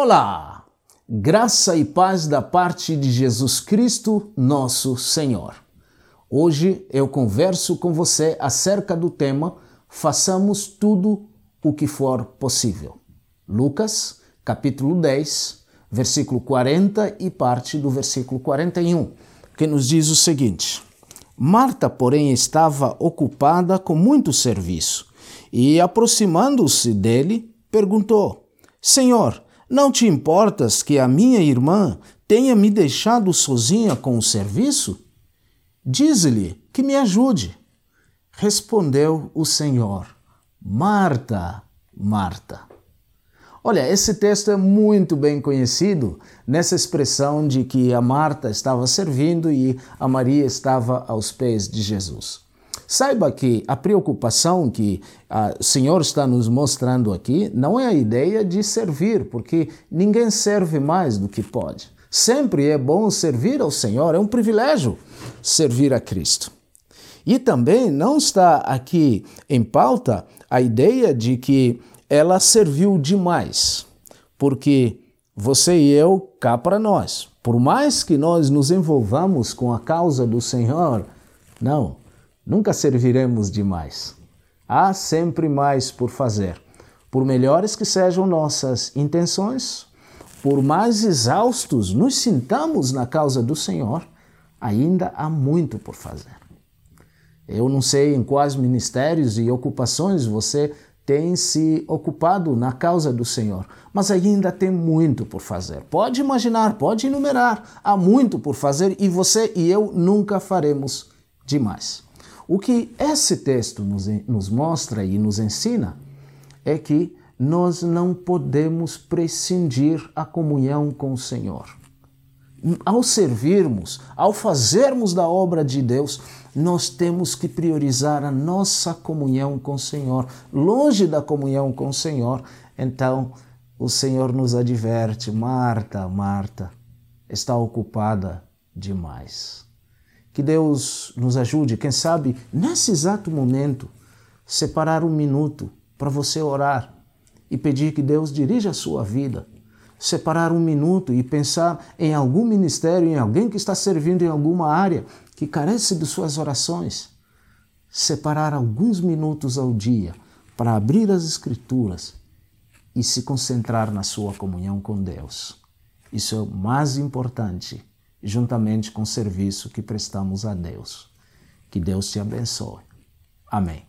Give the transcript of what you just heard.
Olá! Graça e paz da parte de Jesus Cristo, nosso Senhor. Hoje eu converso com você acerca do tema Façamos tudo o que for possível. Lucas, capítulo 10, versículo 40 e parte do versículo 41, que nos diz o seguinte: Marta, porém, estava ocupada com muito serviço e, aproximando-se dele, perguntou: Senhor, não te importas que a minha irmã tenha me deixado sozinha com o serviço? Diz-lhe que me ajude. Respondeu o Senhor: Marta, Marta. Olha, esse texto é muito bem conhecido nessa expressão de que a Marta estava servindo e a Maria estava aos pés de Jesus. Saiba que a preocupação que ah, o Senhor está nos mostrando aqui não é a ideia de servir, porque ninguém serve mais do que pode. Sempre é bom servir ao Senhor, é um privilégio servir a Cristo. E também não está aqui em pauta a ideia de que ela serviu demais, porque você e eu, cá para nós, por mais que nós nos envolvamos com a causa do Senhor, não, nunca serviremos demais. Há sempre mais por fazer. Por melhores que sejam nossas intenções, por mais exaustos nos sintamos na causa do Senhor, ainda há muito por fazer. Eu não sei em quais ministérios e ocupações você tem se ocupado na causa do Senhor, mas ainda tem muito por fazer. Pode imaginar, pode enumerar, há muito por fazer e você e eu nunca faremos demais. O que esse texto nos, nos mostra e nos ensina é que nós não podemos prescindir a comunhão com o Senhor. Ao servirmos, ao fazermos da obra de Deus, nós temos que priorizar a nossa comunhão com o Senhor. Longe da comunhão com o Senhor, então o Senhor nos adverte: Marta, Marta, está ocupada demais. Que Deus nos ajude, quem sabe, nesse exato momento, separar um minuto para você orar e pedir que Deus dirija a sua vida. Separar um minuto e pensar em algum ministério, em alguém que está servindo em alguma área que carece de suas orações. Separar alguns minutos ao dia para abrir as Escrituras e se concentrar na sua comunhão com Deus. Isso é o mais importante juntamente com o serviço que prestamos a Deus. Que Deus te abençoe. Amém.